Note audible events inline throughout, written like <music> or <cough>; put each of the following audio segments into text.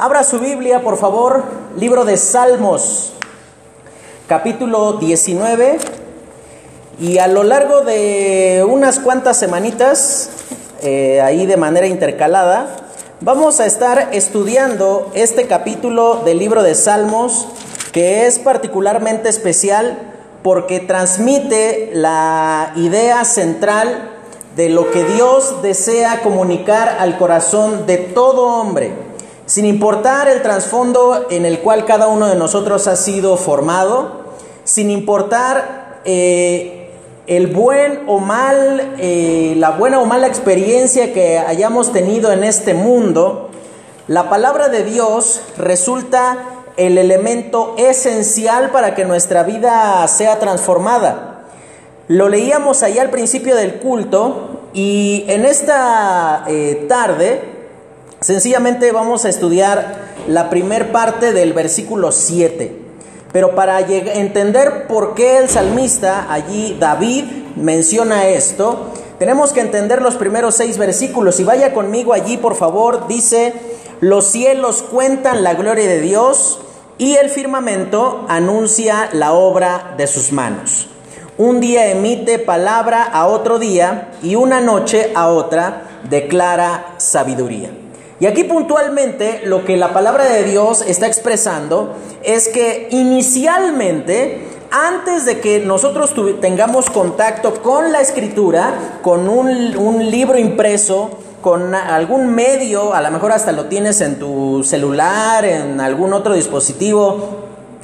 Abra su Biblia, por favor, libro de Salmos, capítulo 19. Y a lo largo de unas cuantas semanitas, eh, ahí de manera intercalada, vamos a estar estudiando este capítulo del libro de Salmos, que es particularmente especial porque transmite la idea central de lo que Dios desea comunicar al corazón de todo hombre sin importar el trasfondo en el cual cada uno de nosotros ha sido formado, sin importar eh, el buen o mal, eh, la buena o mala experiencia que hayamos tenido en este mundo, la palabra de Dios resulta el elemento esencial para que nuestra vida sea transformada. Lo leíamos allá al principio del culto y en esta eh, tarde Sencillamente vamos a estudiar la primer parte del versículo 7. Pero para entender por qué el salmista allí, David, menciona esto, tenemos que entender los primeros seis versículos. Y vaya conmigo allí, por favor, dice, los cielos cuentan la gloria de Dios y el firmamento anuncia la obra de sus manos. Un día emite palabra a otro día y una noche a otra declara sabiduría. Y aquí puntualmente lo que la palabra de Dios está expresando es que inicialmente, antes de que nosotros tengamos contacto con la escritura, con un, libro impreso, con algún medio, a lo mejor hasta lo tienes en tu celular, en algún otro dispositivo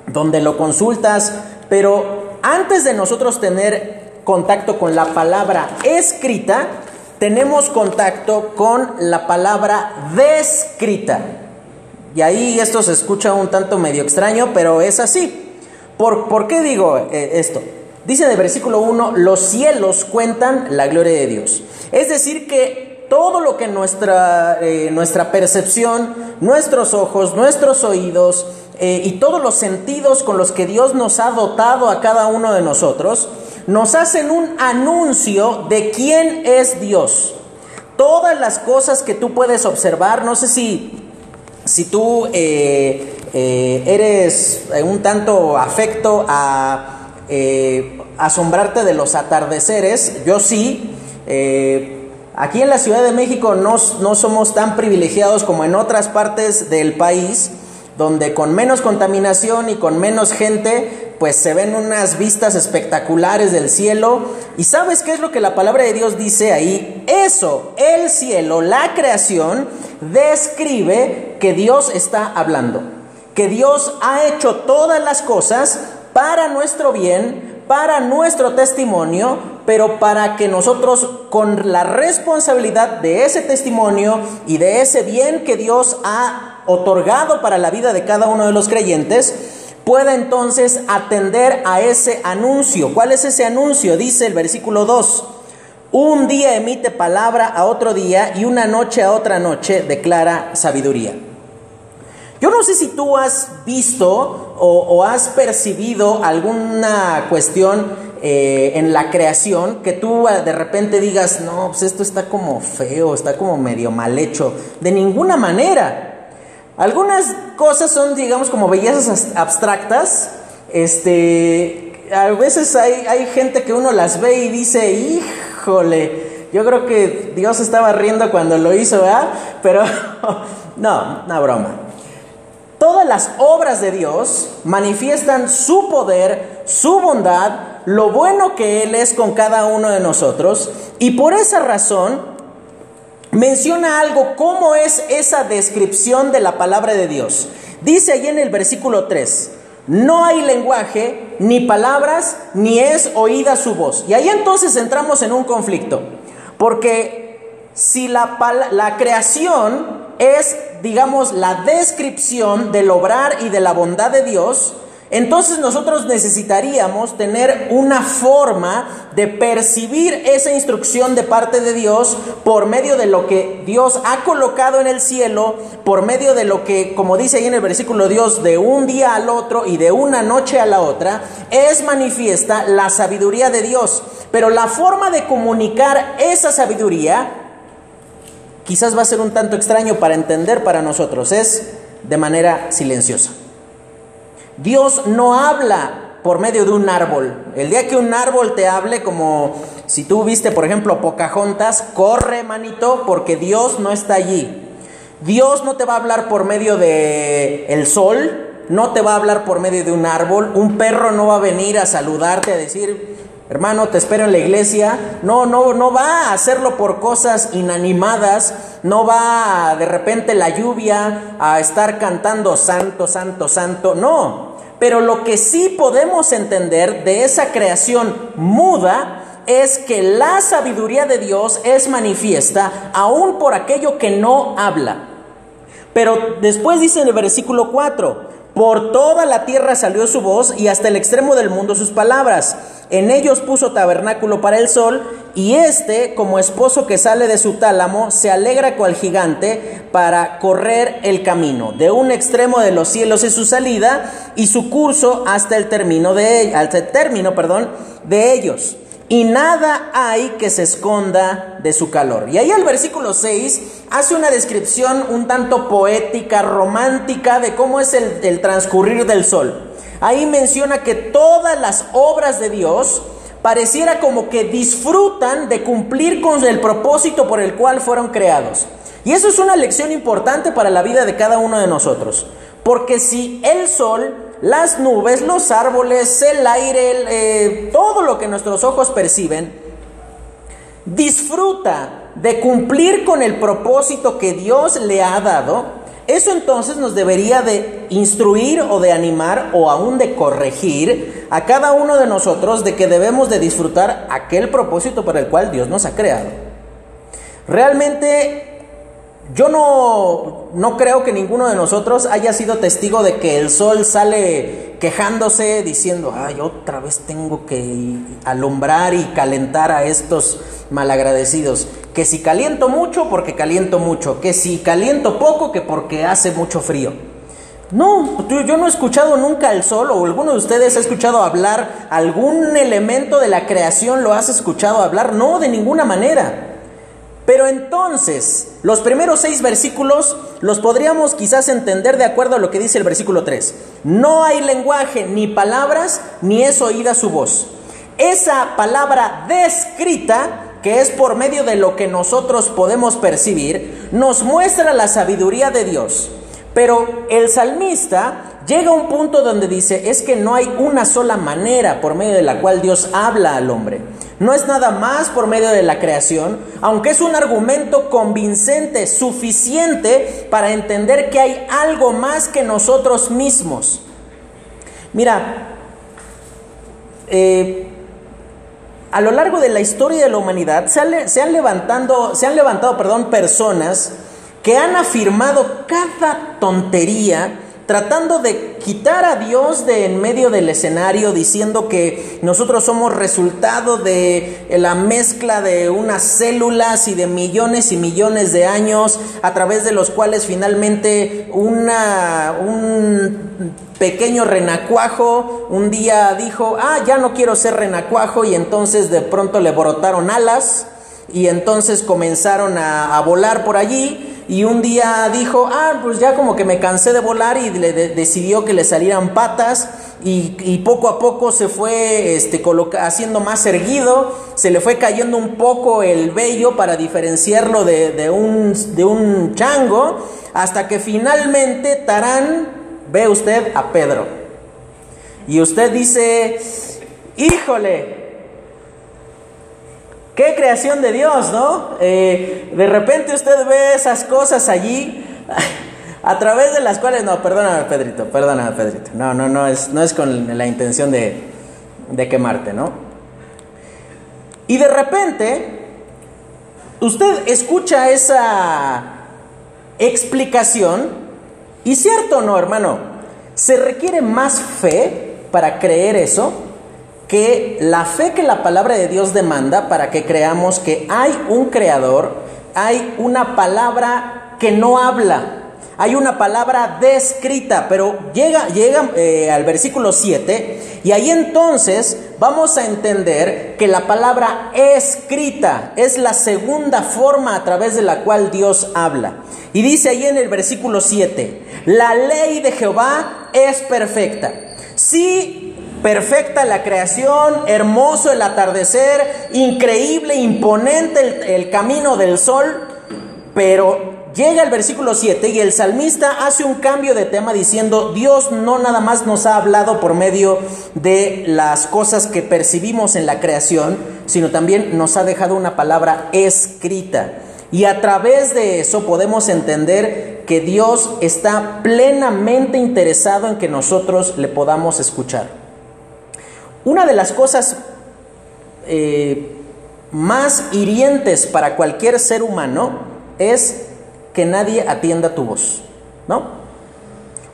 donde lo consultas, pero antes de nosotros tener contacto con la palabra escrita, tenemos contacto con la palabra descrita. Y ahí esto se escucha un tanto medio extraño, pero es así. ¿Por, qué digo eh, esto? Dice en el versículo 1, los cielos cuentan la gloria de Dios. Es decir, que todo lo que nuestra, eh, nuestra percepción, nuestros ojos, nuestros oídos eh, y todos los sentidos con los que Dios nos ha dotado a cada uno de nosotros, nos hacen un anuncio de quién es Dios. Todas las cosas que tú puedes observar, no sé si, si tú eh, eh, eres un tanto afecto a eh, asombrarte de los atardeceres, yo sí. aquí en la Ciudad de México no, no somos tan privilegiados como en otras partes del país, donde con menos contaminación y con menos gente pues se ven unas vistas espectaculares del cielo. ¿Y sabes qué es lo que la palabra de Dios dice ahí? Eso, el cielo, la creación, describe que Dios está hablando, que Dios ha hecho todas las cosas para nuestro bien, para nuestro testimonio, pero para que nosotros con la responsabilidad de ese testimonio y de ese bien que Dios ha otorgado para la vida de cada uno de los creyentes, pueda entonces atender a ese anuncio. ¿Cuál es ese anuncio? Dice el versículo 2. Un día emite palabra a otro día y una noche a otra noche declara sabiduría. Yo no sé si tú has visto o, has percibido alguna cuestión eh, en la creación que tú eh, de repente digas, no, pues esto está como feo, está como medio mal hecho. De ninguna manera. Algunas cosas son, digamos, como bellezas abstractas. Este, a veces hay, hay gente que uno las ve y dice, híjole, yo creo que Dios estaba riendo cuando lo hizo, ¿verdad? Pero <laughs> no, una broma. Todas las obras de Dios manifiestan su poder, su bondad, lo bueno que Él es con cada uno de nosotros. Y por esa razón, menciona algo, cómo es esa descripción de la palabra de Dios. Dice allí en el versículo 3, no hay lenguaje, ni palabras, ni es oída su voz. Y ahí entonces entramos en un conflicto, porque si la, la creación es, digamos, la descripción del obrar y de la bondad de Dios, entonces nosotros necesitaríamos tener una forma de percibir esa instrucción de parte de Dios por medio de lo que Dios ha colocado en el cielo, por medio de lo que, como dice ahí en el versículo Dios, de un día al otro y de una noche a la otra, es manifiesta la sabiduría de Dios. Pero la forma de comunicar esa sabiduría quizás va a ser un tanto extraño para entender para nosotros, es de manera silenciosa. Dios no habla por medio de un árbol. El día que un árbol te hable, como si tú viste, por ejemplo, Pocahontas, corre, manito, porque Dios no está allí. Dios no te va a hablar por medio de el sol, no te va a hablar por medio de un árbol, un perro no va a venir a saludarte a decir, hermano, te espero en la iglesia. No, no, no va a hacerlo por cosas inanimadas, no va de repente la lluvia a estar cantando santo, santo, santo, no. Pero lo que sí podemos entender de esa creación muda es que la sabiduría de Dios es manifiesta aún por aquello que no habla. Pero después dice en el versículo 4, por toda la tierra salió su voz y hasta el extremo del mundo sus palabras. En ellos puso tabernáculo para el sol y éste, como esposo que sale de su tálamo, se alegra cual gigante para correr el camino. De un extremo de los cielos es su salida y su curso hasta el término de, hasta el término, de ellos y nada hay que se esconda de su calor. Y ahí el versículo 6 hace una descripción un tanto poética, romántica de cómo es el, transcurrir del sol. Ahí menciona que todas las obras de Dios pareciera como que disfrutan de cumplir con el propósito por el cual fueron creados. Y eso es una lección importante para la vida de cada uno de nosotros. Porque si el sol las nubes, los árboles, el aire, eh, todo lo que nuestros ojos perciben, disfruta de cumplir con el propósito que Dios le ha dado, eso entonces nos debería de instruir o de animar o aún de corregir a cada uno de nosotros de que debemos de disfrutar aquel propósito para el cual Dios nos ha creado. Realmente yo no, no creo que ninguno de nosotros haya sido testigo de que el sol sale quejándose diciendo, ay, otra vez tengo que alumbrar y calentar a estos malagradecidos. Que si caliento mucho, porque caliento mucho. Que si caliento poco, que porque hace mucho frío. No, yo no he escuchado nunca el sol o alguno de ustedes ha escuchado hablar algún elemento de la creación, lo has escuchado hablar, no, de ninguna manera. Pero entonces, los primeros seis versículos los podríamos quizás entender de acuerdo a lo que dice el versículo 3. No hay lenguaje ni palabras, ni es oída su voz. Esa palabra descrita, que es por medio de lo que nosotros podemos percibir, nos muestra la sabiduría de Dios. Pero el salmista llega a un punto donde dice, es que no hay una sola manera por medio de la cual Dios habla al hombre. No es nada más por medio de la creación, aunque es un argumento convincente, suficiente para entender que hay algo más que nosotros mismos. Mira, eh, a lo largo de la historia de la humanidad se han, se han, levantando, se han levantado perdón, personas que han afirmado cada tontería tratando de quitar a Dios de en medio del escenario, diciendo que nosotros somos resultado de la mezcla de unas células y de millones y millones de años, a través de los cuales finalmente una, un pequeño renacuajo un día dijo, ah, ya no quiero ser renacuajo, y entonces de pronto le brotaron alas, y entonces comenzaron a, a volar por allí, y un día dijo, ah, pues ya como que me cansé de volar y le decidió que le salieran patas y, poco a poco se fue este, haciendo más erguido, se le fue cayendo un poco el vello para diferenciarlo de, de, un, de un chango, hasta que finalmente Tarán ve usted a Pedro. Y usted dice, híjole, Qué creación de Dios, ¿no? Eh, de repente usted ve esas cosas allí <laughs> a través de las cuales, no, perdóname Pedrito, perdóname Pedrito, no, no, no es, no es con la intención de, de quemarte, ¿no? Y de repente, usted escucha esa explicación y cierto no, hermano, se requiere más fe para creer eso que la fe que la palabra de Dios demanda para que creamos que hay un creador, hay una palabra que no habla, hay una palabra descrita, pero llega, llega eh, al versículo 7 y ahí entonces vamos a entender que la palabra escrita es la segunda forma a través de la cual Dios habla. Y dice ahí en el versículo 7, la ley de Jehová es perfecta. Sí, perfecta la creación, hermoso el atardecer, increíble, imponente el, camino del sol, pero Llega el versículo 7 y el salmista hace un cambio de tema diciendo, Dios no nada más nos ha hablado por medio de las cosas que percibimos en la creación, sino también nos ha dejado una palabra escrita. Y a través de eso podemos entender que Dios está plenamente interesado en que nosotros le podamos escuchar. Una de las cosas eh, más hirientes para cualquier ser humano es que nadie atienda tu voz, ¿no?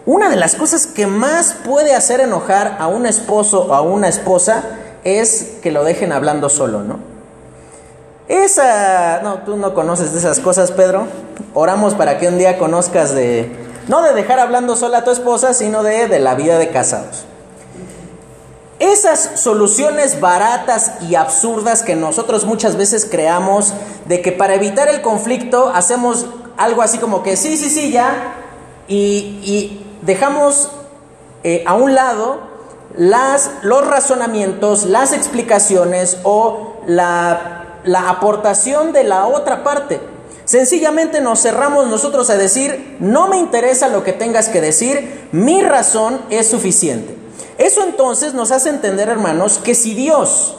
Una de las cosas que más puede hacer enojar a un esposo o a una esposa es que lo dejen hablando solo, ¿no? Esa, no, tú no conoces de esas cosas, Pedro. Oramos para que un día conozcas de, no de dejar hablando sola a tu esposa, sino de, de la vida de casados. Esas soluciones baratas y absurdas que nosotros muchas veces creamos de que para evitar el conflicto hacemos algo así como que sí, sí, sí, ya, y, dejamos eh, a un lado las, los razonamientos, las explicaciones o la, la aportación de la otra parte. Sencillamente nos cerramos nosotros a decir, no me interesa lo que tengas que decir, mi razón es suficiente. Eso entonces nos hace entender, hermanos, que si Dios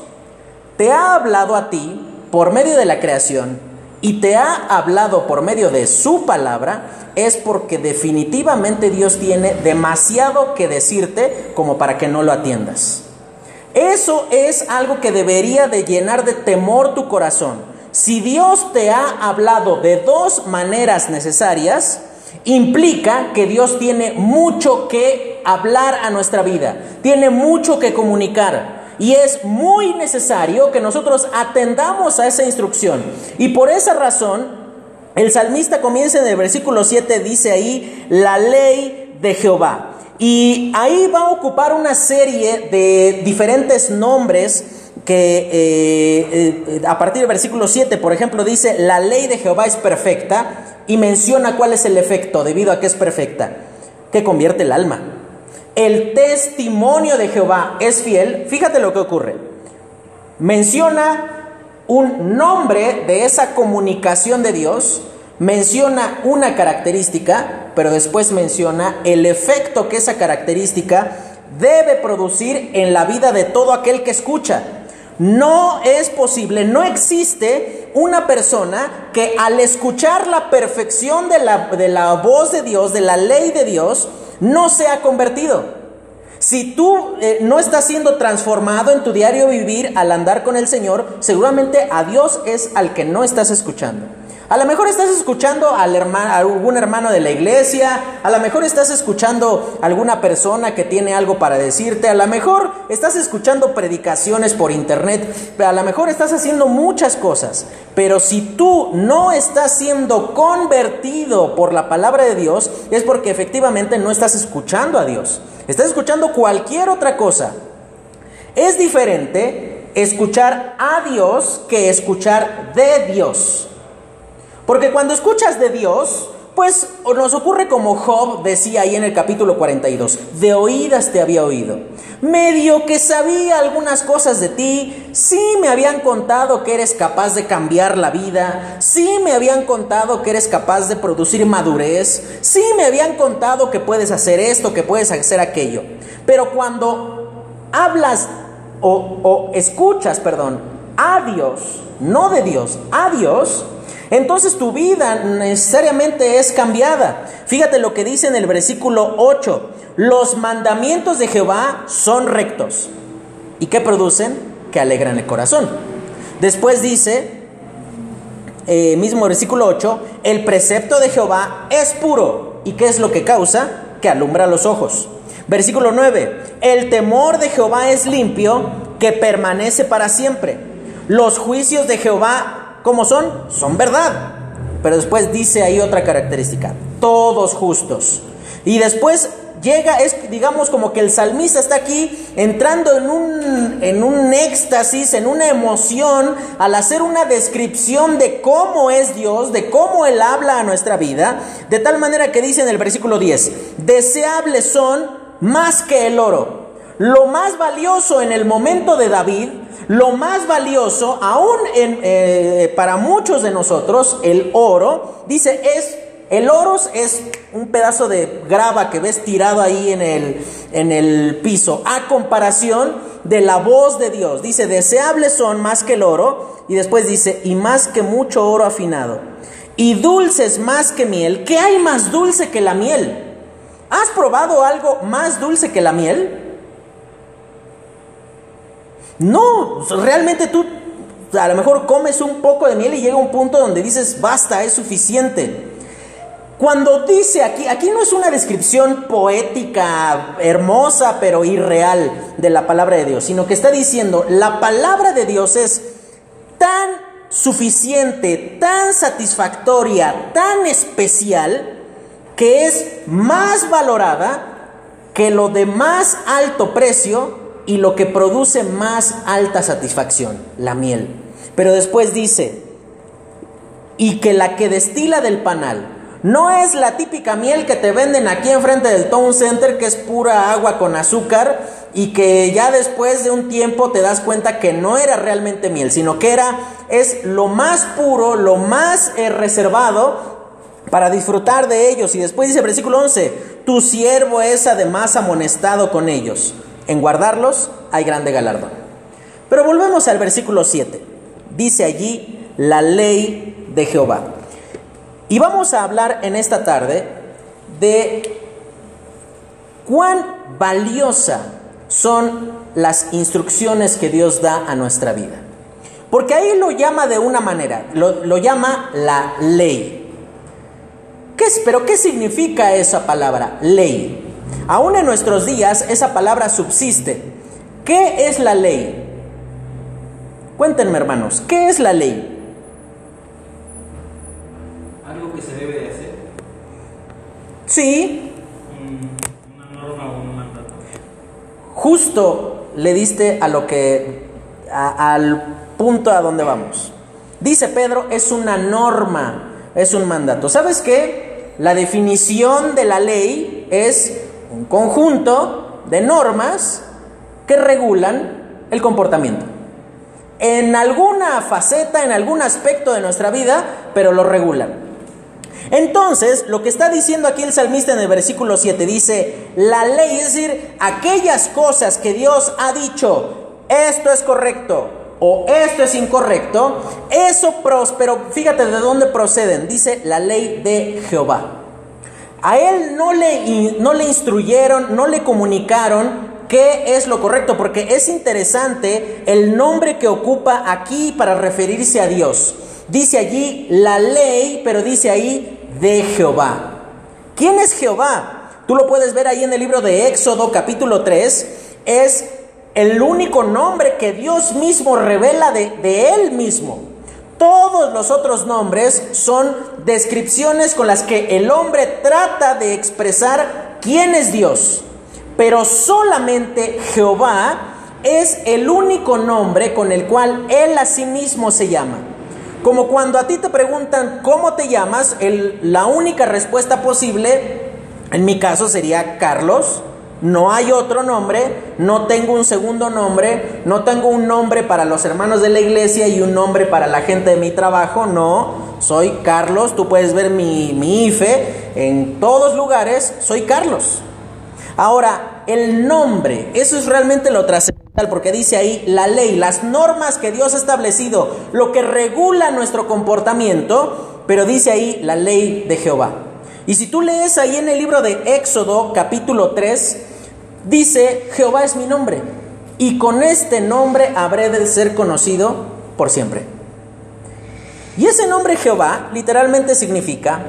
te ha hablado a ti por medio de la creación, y te ha hablado por medio de su palabra, es porque definitivamente Dios tiene demasiado que decirte como para que no lo atiendas. Eso es algo que debería de llenar de temor tu corazón. Si Dios te ha hablado de dos maneras necesarias, implica que Dios tiene mucho que hablar a nuestra vida, tiene mucho que comunicar. Y es muy necesario que nosotros atendamos a esa instrucción. Y por esa razón, el salmista comienza en el versículo 7, dice ahí, la ley de Jehová. Y ahí va a ocupar una serie de diferentes nombres que eh, eh, a partir del versículo 7, por ejemplo, dice, la ley de Jehová es perfecta y menciona cuál es el efecto debido a que es perfecta, que convierte el alma el testimonio de Jehová es fiel, fíjate lo que ocurre. Menciona un nombre de esa comunicación de Dios, menciona una característica, pero después menciona el efecto que esa característica debe producir en la vida de todo aquel que escucha. No es posible, no existe una persona que al escuchar la perfección de la, de la voz de Dios, de la ley de Dios, no se ha convertido. Si tú eh, no estás siendo transformado en tu diario vivir al andar con el Señor, seguramente a Dios es al que no estás escuchando. A lo mejor estás escuchando a algún hermano de la iglesia, a lo mejor estás escuchando a alguna persona que tiene algo para decirte, a lo mejor estás escuchando predicaciones por internet, a lo mejor estás haciendo muchas cosas, pero si tú no estás siendo convertido por la palabra de Dios, es porque efectivamente no estás escuchando a Dios, estás escuchando cualquier otra cosa. Es diferente escuchar a Dios que escuchar de Dios. Porque cuando escuchas de Dios, pues nos ocurre como Job decía ahí en el capítulo 42, de oídas te había oído. Medio que sabía algunas cosas de ti, sí me habían contado que eres capaz de cambiar la vida, sí me habían contado que eres capaz de producir madurez, sí me habían contado que puedes hacer esto, que puedes hacer aquello. Pero cuando hablas o, o escuchas, perdón, a Dios, no de Dios, a Dios, entonces tu vida necesariamente es cambiada. Fíjate lo que dice en el versículo 8. Los mandamientos de Jehová son rectos. ¿Y qué producen? Que alegran el corazón. Después dice, eh, mismo versículo 8, el precepto de Jehová es puro. ¿Y qué es lo que causa? Que alumbra los ojos. Versículo 9, el temor de Jehová es limpio, que permanece para siempre. Los juicios de Jehová ¿Cómo son? Son verdad. Pero después dice ahí otra característica. todos justos. Y después llega, es digamos como que el salmista está aquí entrando en un, en un éxtasis, en una emoción, al hacer una descripción de cómo es Dios, de cómo Él habla a nuestra vida, de tal manera que dice en el versículo 10, deseables son más que el oro. Lo más valioso en el momento de David, lo más valioso, aún eh, para muchos de nosotros, el oro, dice, es el oro es un pedazo de grava que ves tirado ahí en el, en el piso, a comparación de la voz de Dios. Dice, deseables son más que el oro, y después dice, y más que mucho oro afinado, y dulces más que miel. ¿Qué hay más dulce que la miel? ¿Has probado algo más dulce que la miel? No, realmente tú a lo mejor comes un poco de miel y llega un punto donde dices, basta, es suficiente. Cuando dice aquí, aquí no es una descripción poética, hermosa, pero irreal de la palabra de Dios, sino que está diciendo, la palabra de Dios es tan suficiente, tan satisfactoria, tan especial, que es más valorada que lo de más alto precio y lo que produce más alta satisfacción, la miel. Pero después dice, y que la que destila del panal, no es la típica miel que te venden aquí enfrente del Town Center, que es pura agua con azúcar y que ya después de un tiempo te das cuenta que no era realmente miel, sino que era es lo más puro, lo más eh, reservado para disfrutar de ellos. Y después dice versículo 11, tu siervo es además amonestado con ellos. En guardarlos hay grande galardón. Pero volvemos al versículo 7. Dice allí la ley de Jehová. Y vamos a hablar en esta tarde de cuán valiosa son las instrucciones que Dios da a nuestra vida. Porque ahí lo llama de una manera, lo, llama la ley. ¿Qué es, pero qué significa esa palabra, ley? Aún en nuestros días esa palabra subsiste. ¿Qué es la ley? Cuéntenme hermanos, ¿qué es la ley? Sí. Una norma o un mandato. Justo le diste a lo que al punto a donde vamos. Dice Pedro, es una norma, es un mandato. ¿Sabes qué? La definición de la ley es un conjunto de normas que regulan el comportamiento. En alguna faceta, en algún aspecto de nuestra vida, pero lo regulan. Entonces, lo que está diciendo aquí el salmista en el versículo 7 dice, la ley, es decir, aquellas cosas que Dios ha dicho, esto es correcto o esto es incorrecto, eso pero fíjate de dónde proceden, dice la ley de Jehová. A él no le, no le instruyeron, no le comunicaron qué es lo correcto, porque es interesante el nombre que ocupa aquí para referirse a Dios. Dice allí la ley, pero dice ahí de Jehová. ¿Quién es Jehová? Tú lo puedes ver ahí en el libro de Éxodo capítulo 3. Es el único nombre que Dios mismo revela de, de Él mismo. Todos los otros nombres son descripciones con las que el hombre trata de expresar quién es Dios. Pero solamente Jehová es el único nombre con el cual Él a sí mismo se llama. Como cuando a ti te preguntan cómo te llamas, la única respuesta posible, en mi caso, sería Carlos. No hay otro nombre, no tengo un segundo nombre, no tengo un nombre para los hermanos de la iglesia y un nombre para la gente de mi trabajo, no, soy Carlos, tú puedes ver mi, mi IFE en todos lugares, soy Carlos. Ahora, el nombre, eso es realmente lo trascendental porque dice ahí la ley, las normas que Dios ha establecido, lo que regula nuestro comportamiento, pero dice ahí la ley de Jehová. Y si tú lees ahí en el libro de Éxodo capítulo 3, dice, Jehová es mi nombre, y con este nombre habré de ser conocido por siempre. Y ese nombre Jehová literalmente significa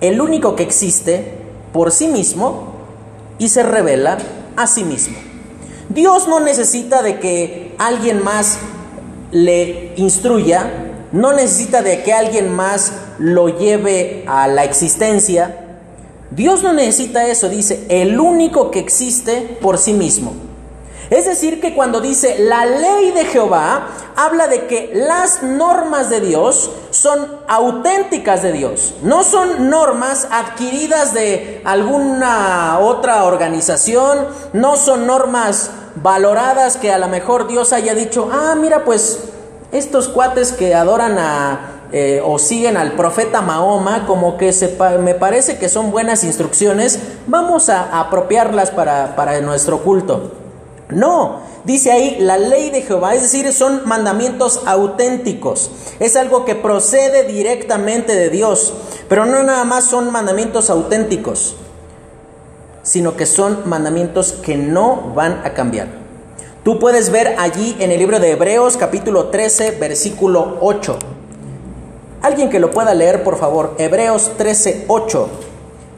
el único que existe por sí mismo y se revela a sí mismo. Dios no necesita de que alguien más le instruya, no necesita de que alguien más lo lleve a la existencia. Dios no necesita eso, dice, el único que existe por sí mismo. Es decir, que cuando dice la ley de Jehová, habla de que las normas de Dios son auténticas de Dios, no son normas adquiridas de alguna otra organización, no son normas valoradas que a lo mejor Dios haya dicho, ah, mira, pues estos cuates que adoran a eh, o siguen al profeta Mahoma, como que se, me parece que son buenas instrucciones, vamos a apropiarlas para, para nuestro culto. No, dice ahí la ley de Jehová, es decir, son mandamientos auténticos, es algo que procede directamente de Dios, pero no nada más son mandamientos auténticos, sino que son mandamientos que no van a cambiar. Tú puedes ver allí en el libro de Hebreos capítulo 13, versículo 8. Alguien que lo pueda leer, por favor, Hebreos 13, 8.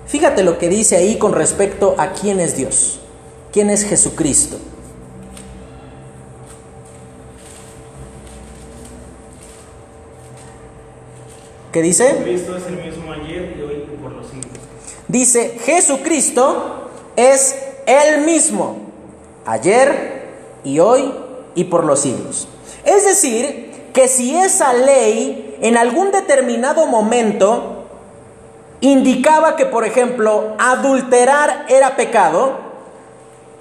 Fíjate lo que dice ahí con respecto a quién es Dios, quién es Jesucristo. ¿Qué dice? Cristo es el mismo ayer y hoy por los siglos. Dice, Jesucristo es el mismo, ayer y hoy y por los siglos. Es decir, que si esa ley en algún determinado momento indicaba que, por ejemplo, adulterar era pecado,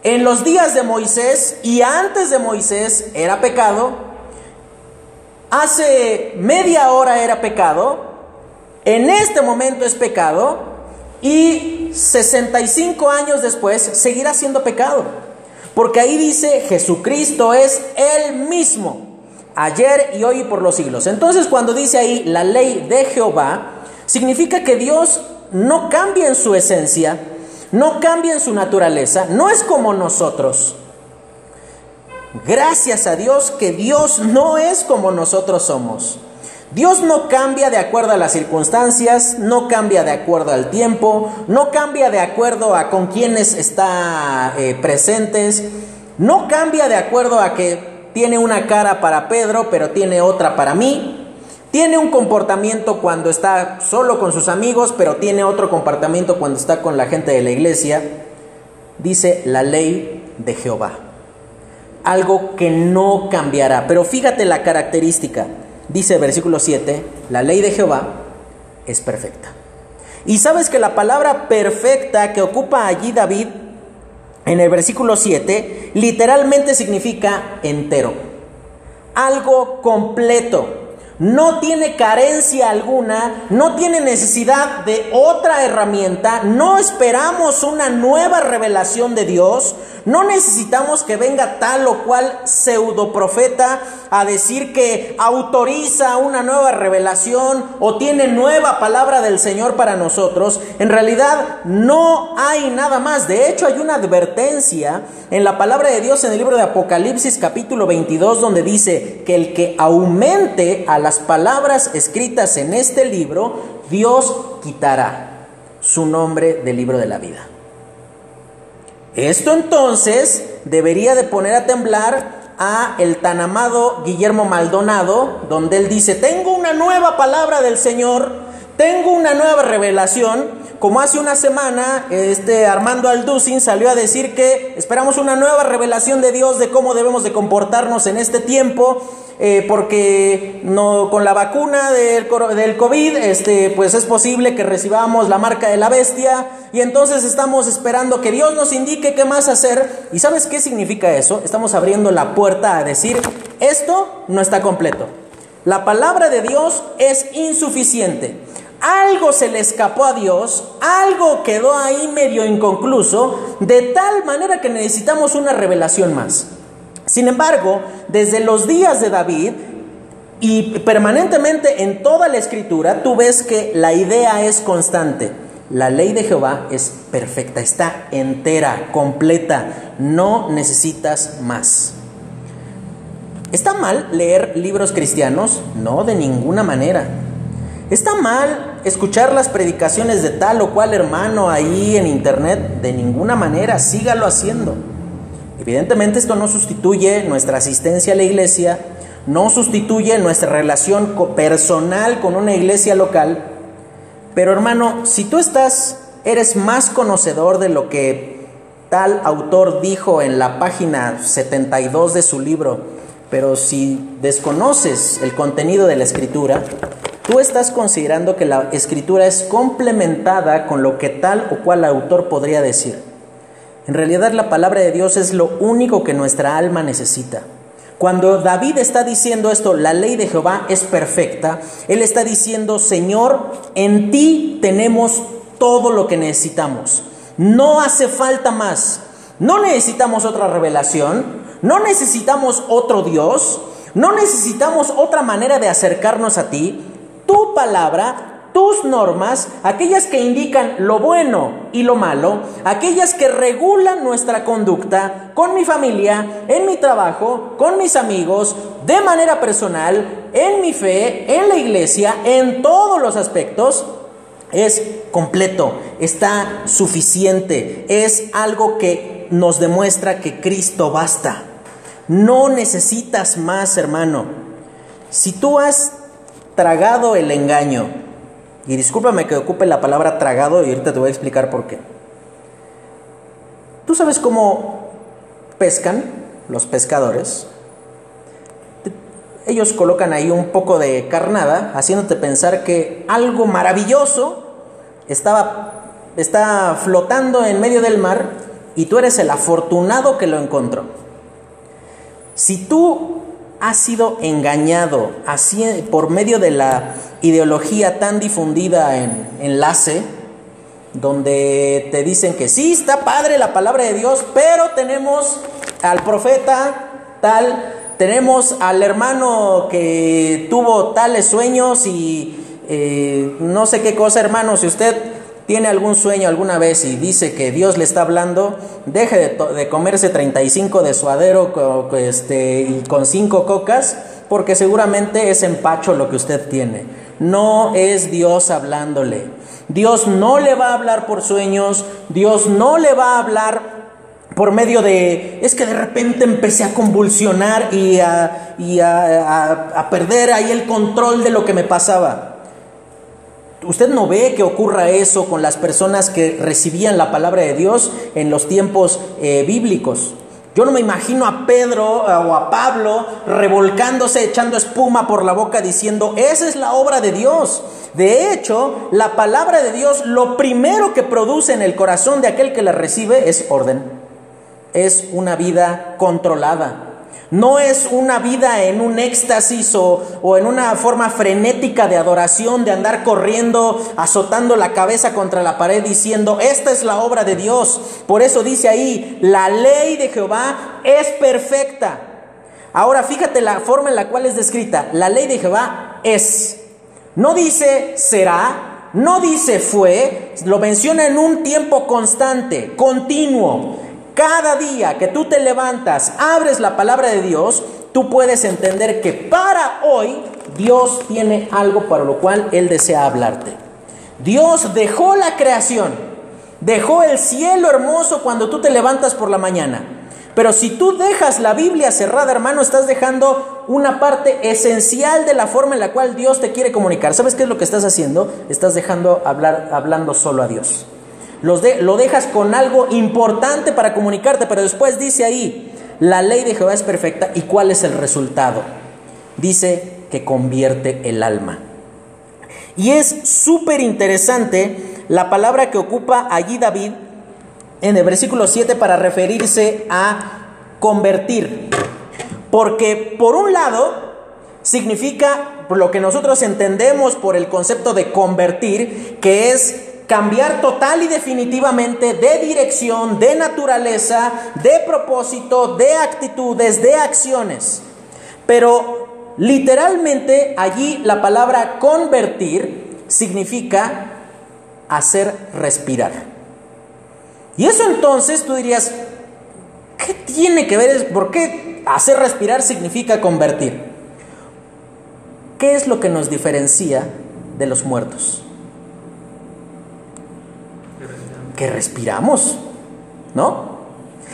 en los días de Moisés y antes de Moisés era pecado, hace media hora era pecado, en este momento es pecado y 65 años después seguirá siendo pecado. Porque ahí dice Jesucristo es el mismo, ayer y hoy y por los siglos. Entonces cuando dice ahí la ley de Jehová, significa que Dios no cambia en su esencia, no cambia en su naturaleza, no es como nosotros. Gracias a Dios que Dios no es como nosotros somos. Dios no cambia de acuerdo a las circunstancias, no cambia de acuerdo al tiempo, no cambia de acuerdo a con quienes está eh, presentes, no cambia de acuerdo a que tiene una cara para Pedro, pero tiene otra para mí. Tiene un comportamiento cuando está solo con sus amigos, pero tiene otro comportamiento cuando está con la gente de la iglesia. Dice la ley de Jehová algo que no cambiará. Pero fíjate la característica. Dice versículo 7, la ley de Jehová es perfecta. Y sabes que la palabra perfecta que ocupa allí David en el versículo 7 literalmente significa entero. Algo completo no tiene carencia alguna, no tiene necesidad de otra herramienta, no esperamos una nueva revelación de Dios, no necesitamos que venga tal o cual pseudo profeta a decir que autoriza una nueva revelación o tiene nueva palabra del Señor para nosotros. En realidad no hay nada más. De hecho hay una advertencia en la palabra de Dios en el libro de Apocalipsis capítulo 22 donde dice que el que aumente a las palabras escritas en este libro, Dios quitará su nombre del libro de la vida. Esto entonces debería de poner a temblar a el tan amado Guillermo Maldonado, donde él dice, tengo una nueva palabra del Señor, tengo una nueva revelación, como hace una semana, este Armando Alducin salió a decir que esperamos una nueva revelación de Dios de cómo debemos de comportarnos en este tiempo. Eh, porque no, con la vacuna del, del COVID, este, pues es posible que recibamos la marca de la bestia y entonces estamos esperando que Dios nos indique qué más hacer. ¿Y sabes qué significa eso? Estamos abriendo la puerta a decir, esto no está completo. La palabra de Dios es insuficiente. Algo se le escapó a Dios, algo quedó ahí medio inconcluso, de tal manera que necesitamos una revelación más. Sin embargo, desde los días de David y permanentemente en toda la escritura, tú ves que la idea es constante. La ley de Jehová es perfecta, está entera, completa, no necesitas más. ¿Está mal leer libros cristianos? No, de ninguna manera. ¿Está mal escuchar las predicaciones de tal o cual hermano ahí en internet? De ninguna manera, sígalo haciendo. Evidentemente esto no sustituye nuestra asistencia a la iglesia, no sustituye nuestra relación personal con una iglesia local, pero hermano, si tú estás eres más conocedor de lo que tal autor dijo en la página 72 de su libro, pero si desconoces el contenido de la escritura, tú estás considerando que la escritura es complementada con lo que tal o cual autor podría decir. En realidad la palabra de Dios es lo único que nuestra alma necesita. Cuando David está diciendo esto, la ley de Jehová es perfecta, él está diciendo, Señor, en ti tenemos todo lo que necesitamos. No hace falta más. No necesitamos otra revelación, no necesitamos otro Dios, no necesitamos otra manera de acercarnos a ti. Tu palabra tus normas, aquellas que indican lo bueno y lo malo, aquellas que regulan nuestra conducta con mi familia, en mi trabajo, con mis amigos, de manera personal, en mi fe, en la iglesia, en todos los aspectos, es completo, está suficiente, es algo que nos demuestra que Cristo basta. No necesitas más, hermano. Si tú has tragado el engaño, y discúlpame que ocupe la palabra tragado y ahorita te voy a explicar por qué. ¿Tú sabes cómo pescan los pescadores? Ellos colocan ahí un poco de carnada, haciéndote pensar que algo maravilloso estaba, está flotando en medio del mar y tú eres el afortunado que lo encontró. Si tú has sido engañado así por medio de la ideología tan difundida en enlace, donde te dicen que sí, está padre la palabra de Dios, pero tenemos al profeta tal, tenemos al hermano que tuvo tales sueños y eh, no sé qué cosa, hermano, si usted tiene algún sueño alguna vez y dice que Dios le está hablando, deje de, de comerse 35 de suadero este, y con 5 cocas, porque seguramente es empacho lo que usted tiene no es Dios hablándole. Dios no le va a hablar por sueños, Dios no le va a hablar por medio de, es que de repente empecé a convulsionar y, a, y a, a, perder ahí el control de lo que me pasaba. Usted no ve que ocurra eso con las personas que recibían la palabra de Dios en los tiempos eh, bíblicos. Yo no me imagino a Pedro eh, o a Pablo revolcándose, echando espuma por la boca diciendo, esa es la obra de Dios. De hecho, la palabra de Dios lo primero que produce en el corazón de aquel que la recibe es orden. Es una vida controlada. No es una vida en un éxtasis o, en una forma frenética de adoración, de andar corriendo, azotando la cabeza contra la pared diciendo, esta es la obra de Dios. Por eso dice ahí, la ley de Jehová es perfecta. Ahora fíjate la forma en la cual es descrita. La ley de Jehová es. No dice será, no dice fue, lo menciona en un tiempo constante, continuo. Cada día que tú te levantas, abres la palabra de Dios, tú puedes entender que para hoy Dios tiene algo para lo cual Él desea hablarte. Dios dejó la creación, dejó el cielo hermoso cuando tú te levantas por la mañana. Pero si tú dejas la Biblia cerrada, hermano, estás dejando una parte esencial de la forma en la cual Dios te quiere comunicar. ¿Sabes qué es lo que estás haciendo? Estás dejando hablar, hablando solo a Dios lo dejas con algo importante para comunicarte, pero después dice ahí, la ley de Jehová es perfecta y cuál es el resultado. Dice que convierte el alma. Y es súper interesante la palabra que ocupa allí David en el versículo 7 para referirse a convertir. Porque por un lado significa lo que nosotros entendemos por el concepto de convertir, que es cambiar total y definitivamente de dirección, de naturaleza, de propósito, de actitudes, de acciones. Pero literalmente allí la palabra convertir significa hacer respirar. Y eso entonces tú dirías, ¿qué tiene que ver? ¿Por qué hacer respirar significa convertir? ¿Qué es lo que nos diferencia de los muertos? Que respiramos, ¿no?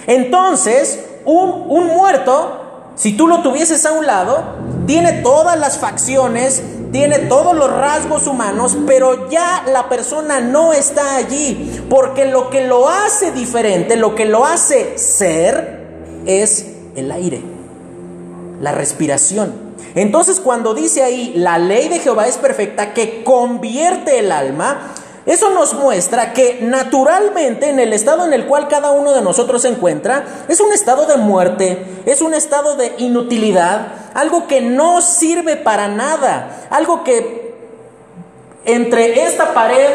Entonces, un, un muerto, si tú lo tuvieses a un lado, tiene todas las facciones, tiene todos los rasgos humanos, pero ya la persona no está allí, porque lo que lo hace diferente, lo que lo hace ser, es el aire, la respiración. Entonces cuando dice ahí, la ley de Jehová es perfecta, que convierte el alma, eso nos muestra que naturalmente en el estado en el cual cada uno de nosotros se encuentra, es un estado de muerte, es un estado de inutilidad, algo que no sirve para nada, algo que entre esta pared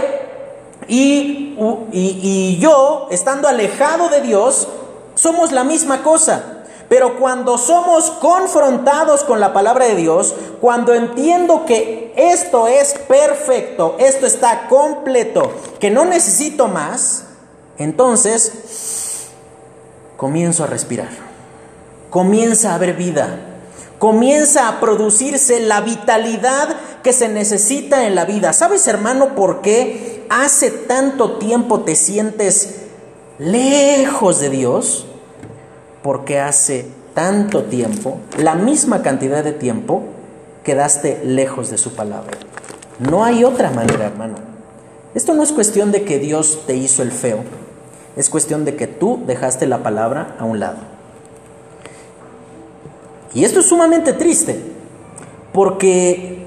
y, y, yo, estando alejado de Dios, somos la misma cosa. Pero cuando somos confrontados con la palabra de Dios, cuando entiendo que esto es perfecto, esto está completo, que no necesito más, entonces comienzo a respirar, comienza a haber vida, comienza a producirse la vitalidad que se necesita en la vida. ¿Sabes, hermano, por qué hace tanto tiempo te sientes lejos de Dios? Porque hace tanto tiempo, la misma cantidad de tiempo, quedaste lejos de su palabra. No hay otra manera, hermano. Esto no es cuestión de que Dios te hizo el feo, es cuestión de que tú dejaste la palabra a un lado. Y esto es sumamente triste, porque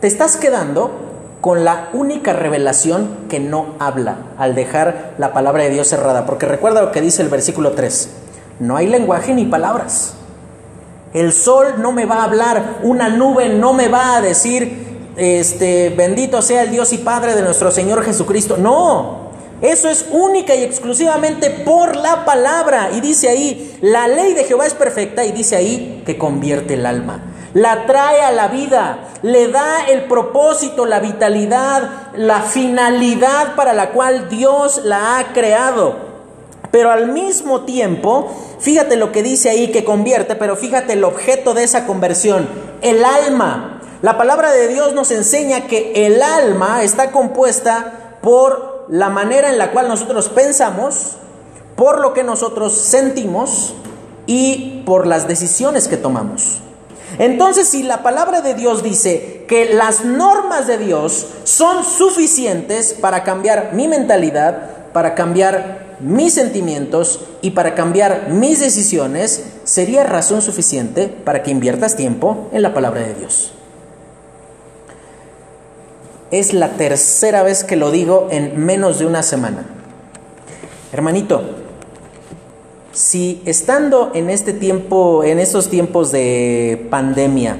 te estás quedando con la única revelación que no habla al dejar la palabra de Dios cerrada. Porque recuerda lo que dice el versículo 3. No hay lenguaje ni palabras. El sol no me va a hablar, una nube no me va a decir, este, bendito sea el Dios y Padre de nuestro Señor Jesucristo. No, eso es única y exclusivamente por la palabra. Y dice ahí, la ley de Jehová es perfecta y dice ahí que convierte el alma la trae a la vida, le da el propósito, la vitalidad, la finalidad para la cual Dios la ha creado. Pero al mismo tiempo, fíjate lo que dice ahí que convierte, pero fíjate el objeto de esa conversión, el alma. La palabra de Dios nos enseña que el alma está compuesta por la manera en la cual nosotros pensamos, por lo que nosotros sentimos y por las decisiones que tomamos. Entonces, si la palabra de Dios dice que las normas de Dios son suficientes para cambiar mi mentalidad, para cambiar mis sentimientos y para cambiar mis decisiones, sería razón suficiente para que inviertas tiempo en la palabra de Dios. Es la tercera vez que lo digo en menos de una semana. Hermanito, si estando en este tiempo, en estos tiempos de pandemia,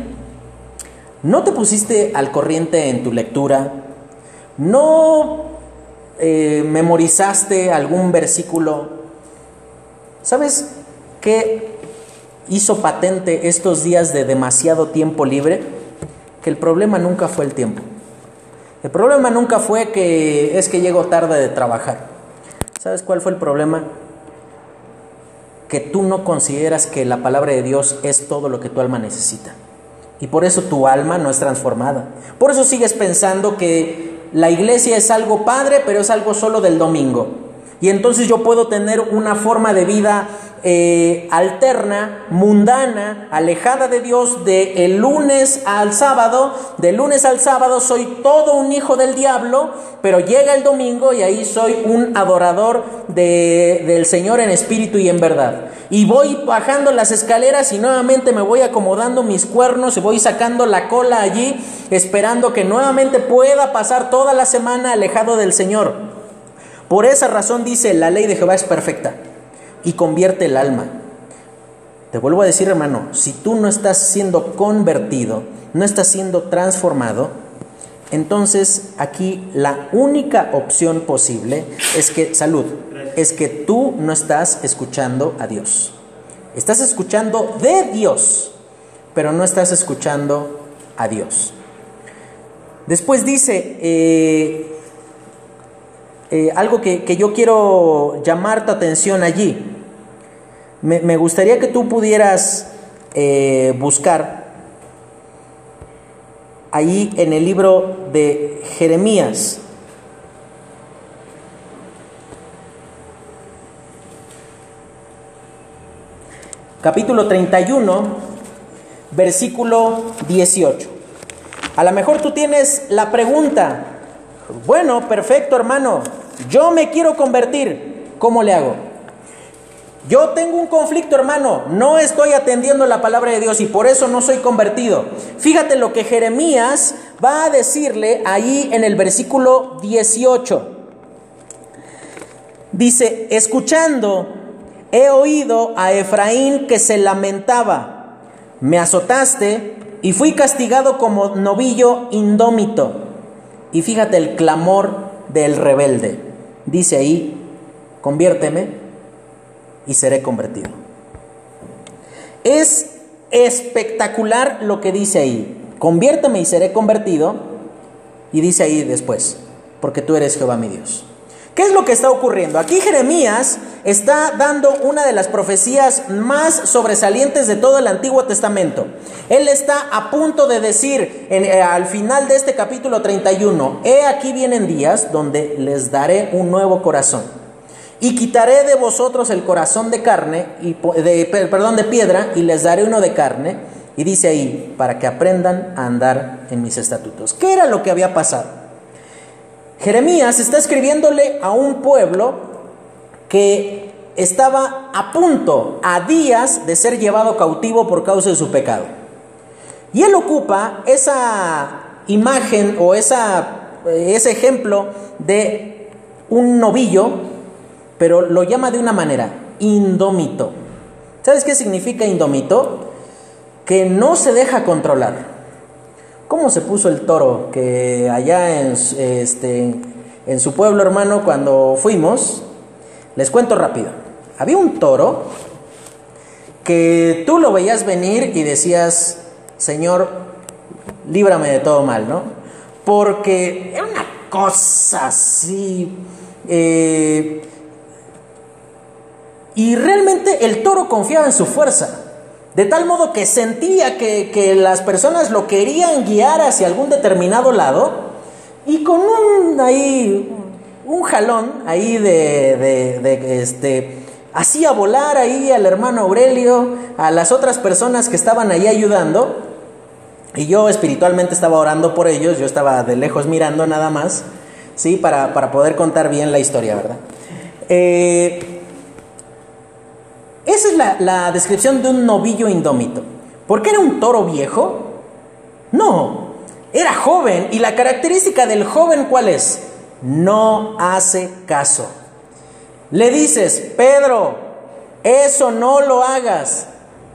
no te pusiste al corriente en tu lectura, no eh, memorizaste algún versículo, ¿sabes qué hizo patente estos días de demasiado tiempo libre? Que el problema nunca fue el tiempo. El problema nunca fue que es que llego tarde de trabajar. ¿Sabes cuál fue el problema? Que tú no consideras que la palabra de Dios es todo lo que tu alma necesita. Y por eso tu alma no es transformada. Por eso sigues pensando que la iglesia es algo padre, pero es algo solo del domingo. Y entonces yo puedo tener una forma de vida eh, alterna, mundana, alejada de Dios, de el lunes al sábado. De lunes al sábado soy todo un hijo del diablo, pero llega el domingo y ahí soy un adorador de, del Señor en espíritu y en verdad. Y voy bajando las escaleras y nuevamente me voy acomodando mis cuernos y voy sacando la cola allí, esperando que nuevamente pueda pasar toda la semana alejado del Señor. Por esa razón dice, la ley de Jehová es perfecta y convierte el alma. Te vuelvo a decir, hermano, si tú no estás siendo convertido, no estás siendo transformado, entonces aquí la única opción posible es que, salud, es que tú no estás escuchando a Dios. Estás escuchando de Dios, pero no estás escuchando a Dios. Después dice, eh, eh, algo que, yo quiero llamar tu atención allí. Me, gustaría que tú pudieras eh, buscar ahí en el libro de Jeremías. Capítulo 31, versículo 18. A lo mejor tú tienes la pregunta, bueno, perfecto hermano, yo me quiero convertir, ¿cómo le hago? Yo tengo un conflicto, hermano, no estoy atendiendo la palabra de Dios y por eso no soy convertido. Fíjate lo que Jeremías va a decirle ahí en el versículo 18. Dice, escuchando, he oído a Efraín que se lamentaba, me azotaste y fui castigado como novillo indómito. Y fíjate el clamor del rebelde. Dice ahí, conviérteme y seré convertido. Es espectacular lo que dice ahí. Conviérteme y seré convertido. Y dice ahí después, porque tú eres Jehová mi Dios. ¿Qué es lo que está ocurriendo? Aquí Jeremías está dando una de las profecías más sobresalientes de todo el Antiguo Testamento. Él está a punto de decir eh, al final de este capítulo 31, he aquí vienen días donde les daré un nuevo corazón y quitaré de vosotros el corazón de carne, y, de, perdón, de piedra, y les daré uno de carne. Y dice ahí, para que aprendan a andar en mis estatutos. ¿Qué era lo que había pasado? Jeremías está escribiéndole a un pueblo que estaba a punto, a días de ser llevado cautivo por causa de su pecado. Y él ocupa esa imagen o esa, ese ejemplo de un novillo pero lo llama de una manera, indómito. ¿Sabes qué significa indómito? Que no se deja controlar. ¿Cómo se puso el toro? Que allá en, este, en su pueblo hermano cuando fuimos, les cuento rápido, había un toro que tú lo veías venir y decías, Señor, líbrame de todo mal, ¿no? Porque era una cosa así, eh, y realmente el toro confiaba en su fuerza, de tal modo que sentía que, las personas lo querían guiar hacia algún determinado lado y con un ahí, un jalón ahí de, de este, hacía volar ahí al hermano Aurelio, a las otras personas que estaban ahí ayudando. Y yo espiritualmente estaba orando por ellos, yo estaba de lejos mirando nada más, ¿sí? Para, para poder contar bien la historia, ¿verdad? Eh, esa es la, descripción de un novillo indómito. ¿Por qué era un toro viejo? No, era joven y la característica del joven cuál es? No hace caso. Le dices, Pedro, eso no lo hagas.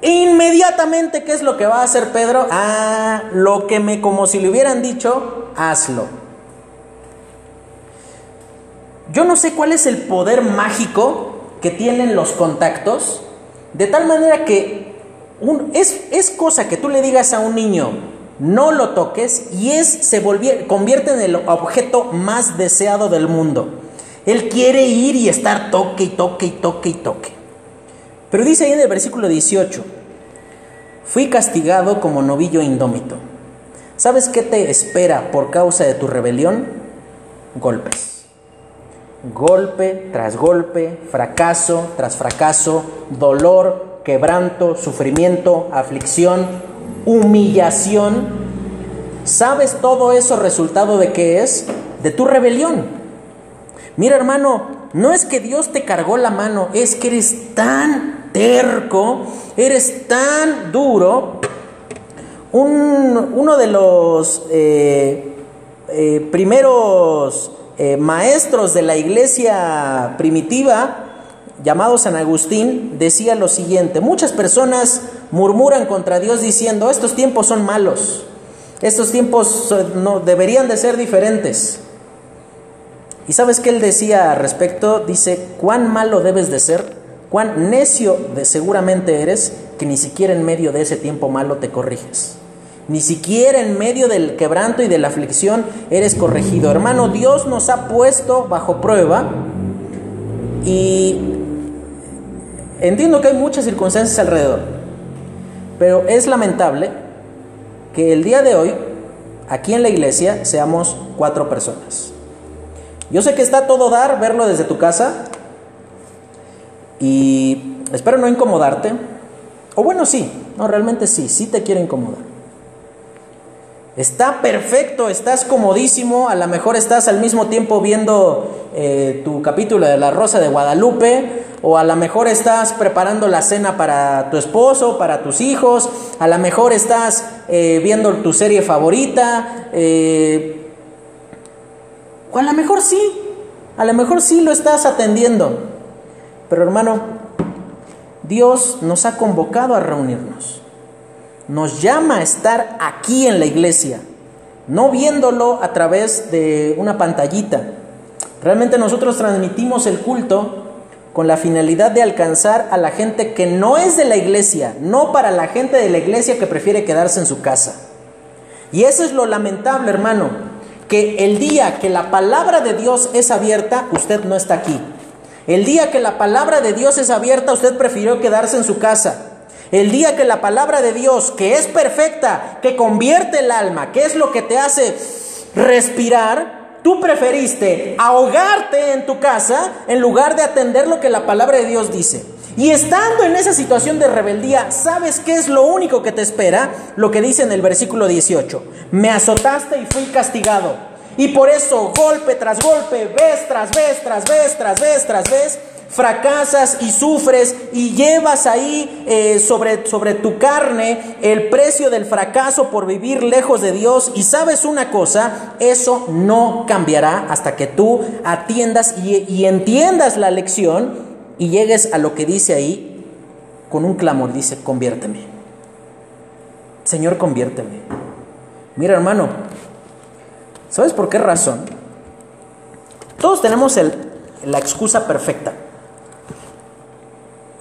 Inmediatamente, ¿qué es lo que va a hacer Pedro? Ah, lo que me, como si le hubieran dicho, hazlo. Yo no sé cuál es el poder mágico que tienen los contactos, de tal manera que es, es, cosa que tú le digas a un niño, no lo toques, y es, se convierte en el objeto más deseado del mundo. Él quiere ir y estar toque y toque y toque y toque. Pero dice ahí en el versículo 18, fui castigado como novillo indómito. ¿Sabes qué te espera por causa de tu rebelión? Golpes golpe tras golpe, fracaso tras fracaso, dolor, quebranto, sufrimiento, aflicción, humillación. ¿Sabes todo eso resultado de qué es? De tu rebelión. Mira hermano, no es que Dios te cargó la mano, es que eres tan terco, eres tan duro. uno de los eh, eh, primeros eh, maestros de la iglesia primitiva, llamado San Agustín, decía lo siguiente, muchas personas murmuran contra Dios diciendo, estos tiempos son malos, estos tiempos no, deberían de ser diferentes. ¿Y sabes qué él decía al respecto? Dice, cuán malo debes de ser, cuán necio de seguramente eres, que ni siquiera en medio de ese tiempo malo te corriges. Ni siquiera en medio del quebranto y de la aflicción eres corregido. Hermano, Dios nos ha puesto bajo prueba y entiendo que hay muchas circunstancias alrededor, pero es lamentable que el día de hoy, aquí en la iglesia, seamos cuatro personas. Yo sé que está todo dar verlo desde tu casa y espero no incomodarte, o bueno, sí, No, realmente sí, sí te quiero incomodar. Está perfecto, estás comodísimo, a lo mejor estás al mismo tiempo viendo eh, tu capítulo de La Rosa de Guadalupe, o a lo mejor estás preparando la cena para tu esposo, para tus hijos, a lo mejor estás eh, viendo tu serie favorita, eh, o a lo mejor sí, a lo mejor sí lo estás atendiendo. Pero hermano, Dios nos ha convocado a reunirnos. Nos llama a estar aquí en la iglesia, no viéndolo a través de una pantallita. Realmente nosotros transmitimos el culto con la finalidad de alcanzar a la gente que no es de la iglesia, no para la gente de la iglesia que prefiere quedarse en su casa. Y eso es lo lamentable, hermano, que el día que la palabra de Dios es abierta, usted no está aquí. El día que la palabra de Dios es abierta, usted prefirió quedarse en su casa. El día que la palabra de Dios, que es perfecta, que convierte el alma, que es lo que te hace respirar, tú preferiste ahogarte en tu casa en lugar de atender lo que la palabra de Dios dice. Y estando en esa situación de rebeldía, ¿sabes qué es lo único que te espera? Lo que dice en el versículo 18. Me azotaste y fui castigado. Y por eso, golpe tras golpe, vez tras vez, tras vez, tras vez, tras vez, fracasas y sufres y llevas ahí eh, sobre, sobre tu carne el precio del fracaso por vivir lejos de Dios. Y sabes una cosa, eso no cambiará hasta que tú atiendas y, y entiendas la lección y llegues a lo que dice ahí con un clamor, dice, conviérteme. Señor, conviérteme. Mira, hermano, ¿sabes por qué razón? Todos tenemos el, la excusa perfecta.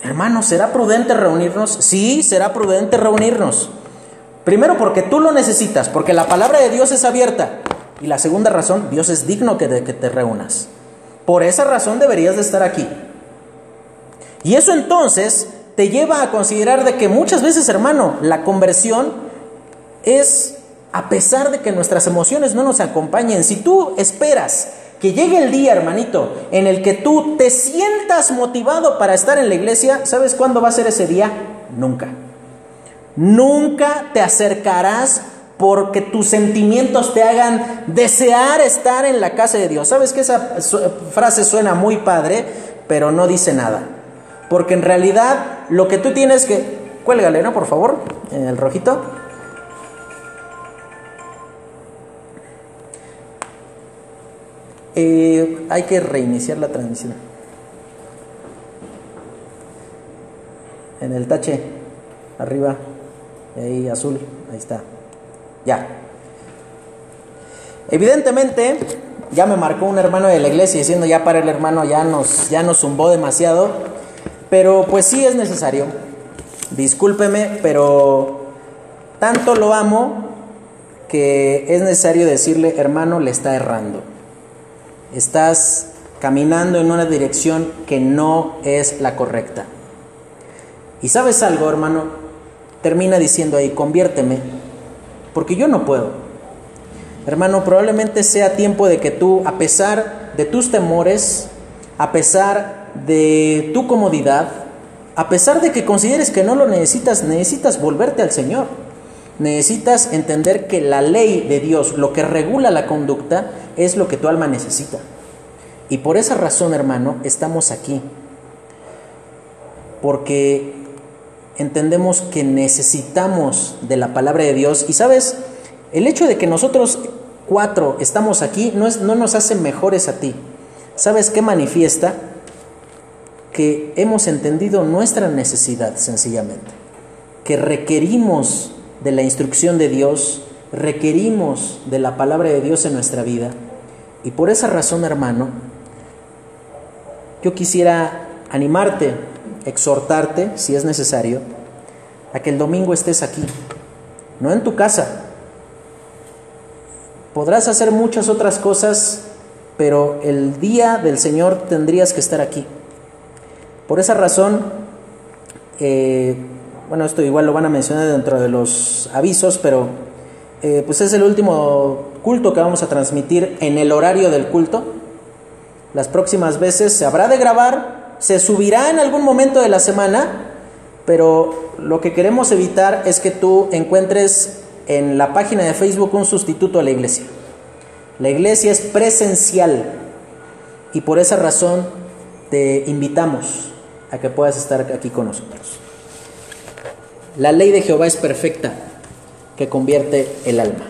Hermano, ¿será prudente reunirnos? Sí, será prudente reunirnos. Primero porque tú lo necesitas, porque la palabra de Dios es abierta. Y la segunda razón, Dios es digno que de que te reúnas. Por esa razón deberías de estar aquí. Y eso entonces te lleva a considerar de que muchas veces, hermano, la conversión es a pesar de que nuestras emociones no nos acompañen. Si tú esperas que llegue el día, hermanito, en el que tú te sientas motivado para estar en la iglesia, ¿sabes cuándo va a ser ese día? Nunca. Nunca te acercarás porque tus sentimientos te hagan desear estar en la casa de Dios. ¿Sabes que esa frase suena muy padre, pero no dice nada? Porque en realidad lo que tú tienes que... Cuélgale, ¿no? Por favor, el rojito. Eh, hay que reiniciar la transmisión. En el tache, arriba, ahí azul, ahí está. Ya. Evidentemente, ya me marcó un hermano de la iglesia diciendo ya para el hermano ya nos, ya nos zumbó demasiado. Pero pues sí es necesario. Discúlpeme, pero tanto lo amo que es necesario decirle, hermano, le está errando. Estás caminando en una dirección que no es la correcta. Y sabes algo, hermano, termina diciendo ahí, conviérteme, porque yo no puedo. Hermano, probablemente sea tiempo de que tú, a pesar de tus temores, a pesar de tu comodidad, a pesar de que consideres que no lo necesitas, necesitas volverte al Señor. Necesitas entender que la ley de Dios, lo que regula la conducta, es lo que tu alma necesita. Y por esa razón, hermano, estamos aquí. Porque entendemos que necesitamos de la palabra de Dios. Y sabes, el hecho de que nosotros cuatro estamos aquí no, es, no nos hace mejores a ti. ¿Sabes qué manifiesta? que hemos entendido nuestra necesidad sencillamente, que requerimos de la instrucción de Dios, requerimos de la palabra de Dios en nuestra vida. Y por esa razón, hermano, yo quisiera animarte, exhortarte, si es necesario, a que el domingo estés aquí, no en tu casa. Podrás hacer muchas otras cosas, pero el día del Señor tendrías que estar aquí. Por esa razón, eh, bueno, esto igual lo van a mencionar dentro de los avisos, pero eh, pues es el último culto que vamos a transmitir en el horario del culto. Las próximas veces se habrá de grabar, se subirá en algún momento de la semana, pero lo que queremos evitar es que tú encuentres en la página de Facebook un sustituto a la iglesia. La iglesia es presencial y por esa razón te invitamos a que puedas estar aquí con nosotros. La ley de Jehová es perfecta, que convierte el alma.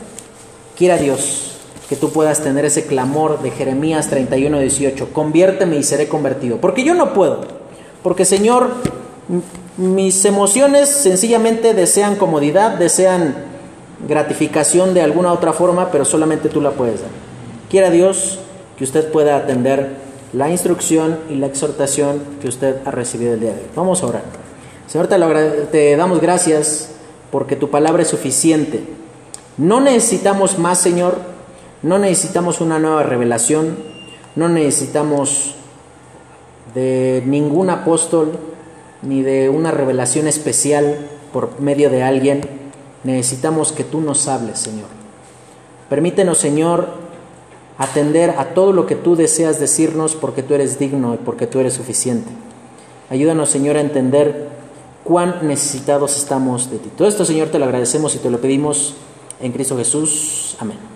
Quiera Dios que tú puedas tener ese clamor de Jeremías 31, 18, conviérteme y seré convertido. Porque yo no puedo, porque Señor, mis emociones sencillamente desean comodidad, desean gratificación de alguna otra forma, pero solamente tú la puedes dar. Quiera Dios que usted pueda atender la instrucción y la exhortación que usted ha recibido el día de hoy. Vamos a orar. Señor, te, damos gracias porque tu palabra es suficiente. No necesitamos más, Señor. No necesitamos una nueva revelación. No necesitamos de ningún apóstol ni de una revelación especial por medio de alguien. Necesitamos que tú nos hables, Señor. Permítenos, Señor, atender a todo lo que tú deseas decirnos porque tú eres digno y porque tú eres suficiente. Ayúdanos, Señor, a entender cuán necesitados estamos de ti. Todo esto, Señor, te lo agradecemos y te lo pedimos en Cristo Jesús. Amén.